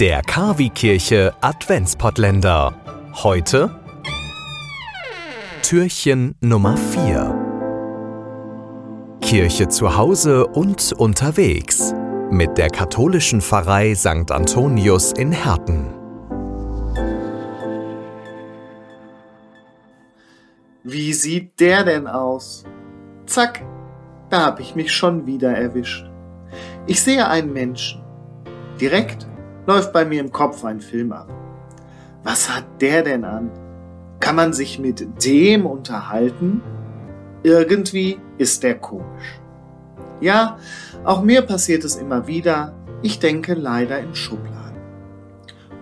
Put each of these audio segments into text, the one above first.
Der Kavi-Kirche Adventspottländer. Heute Türchen Nummer 4. Kirche zu Hause und unterwegs mit der katholischen Pfarrei St. Antonius in Herten. Wie sieht der denn aus? Zack, da hab ich mich schon wieder erwischt. Ich sehe einen Menschen. Direkt läuft bei mir im Kopf ein Film ab. Was hat der denn an? Kann man sich mit dem unterhalten? Irgendwie ist der komisch. Ja, auch mir passiert es immer wieder. Ich denke leider in Schubladen.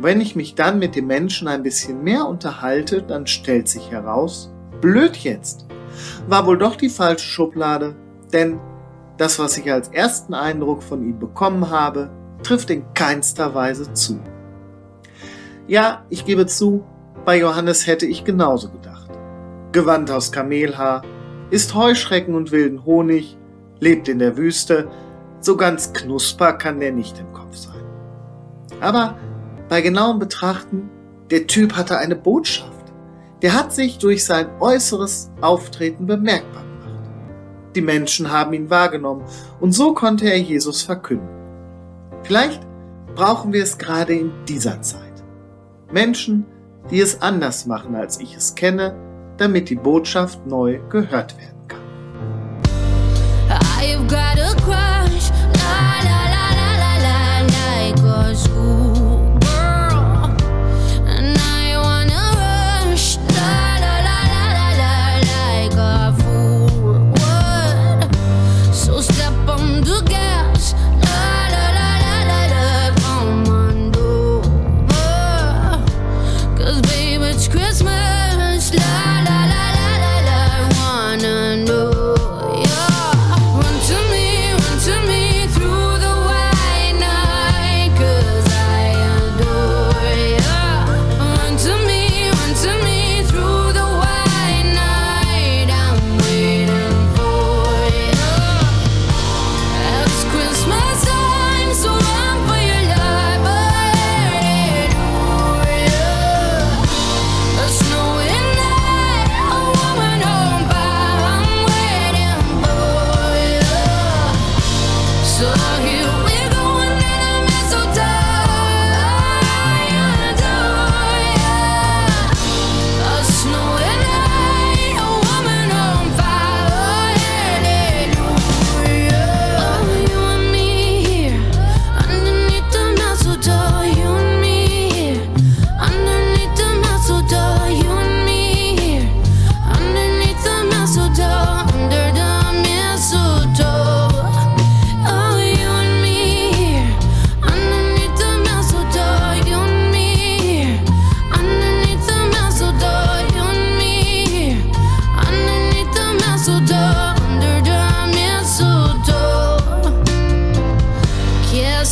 wenn ich mich dann mit dem Menschen ein bisschen mehr unterhalte, dann stellt sich heraus, blöd jetzt. War wohl doch die falsche Schublade, denn das, was ich als ersten Eindruck von ihm bekommen habe, trifft in keinster Weise zu. Ja, ich gebe zu, bei Johannes hätte ich genauso gedacht. Gewand aus Kamelhaar, isst Heuschrecken und wilden Honig, lebt in der Wüste, so ganz knusper kann der nicht im Kopf sein. Aber bei genauem Betrachten, der Typ hatte eine Botschaft. Der hat sich durch sein äußeres Auftreten bemerkbar gemacht. Die Menschen haben ihn wahrgenommen und so konnte er Jesus verkünden. Vielleicht brauchen wir es gerade in dieser Zeit. Menschen, die es anders machen, als ich es kenne, damit die Botschaft neu gehört werden kann. I've got a crush, la la la la la la, like a school.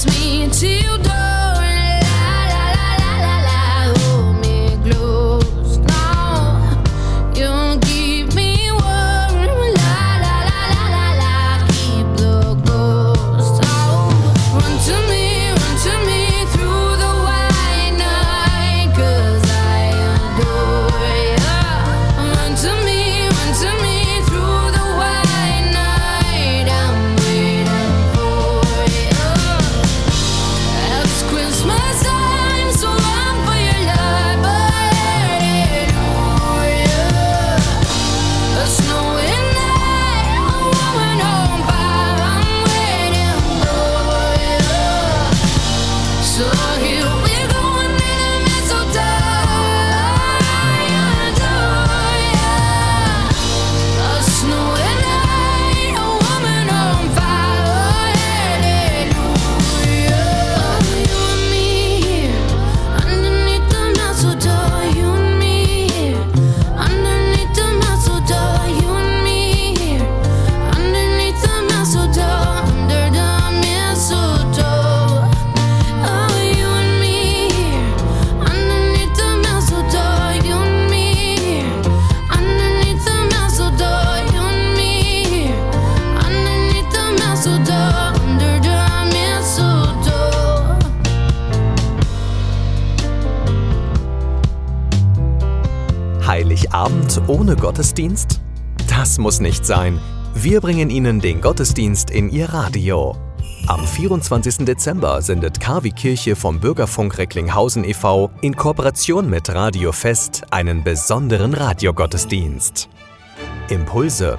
me to Heiligabend ohne Gottesdienst? Das muss nicht sein. Wir bringen Ihnen den Gottesdienst in Ihr Radio. Am 24. Dezember sendet KW Kirche vom Bürgerfunk Recklinghausen e.V. in Kooperation mit Radio Fest einen besonderen Radiogottesdienst. Impulse,